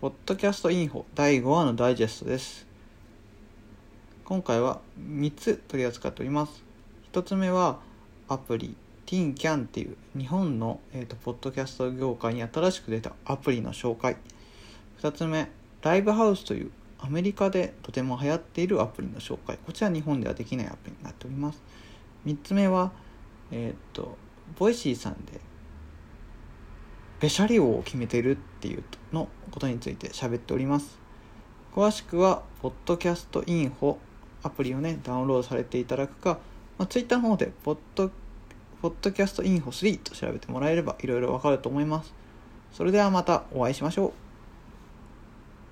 ポッドキャストインフォ第5話のダイジェストです。今回は3つ取り扱っております。1つ目はアプリ TeenCan っていう日本の、えーとポッドキャスト業界に新しく出たアプリの紹介。2つ目、ライブハウスというアメリカでとても流行っているアプリの紹介。こちら日本ではできないアプリになっております。3つ目は、えっ、と、 Voicy さんでべしゃり王を決めてるっていうのことについて喋っております。詳しくは、ポッドキャストインフォアプリをね、ダウンロードされていただくか、まあ、ツイッターの方で、ポッド、ポッドキャストインフォ3と調べてもらえればいろいろわかると思います。それではまたお会いしましょう。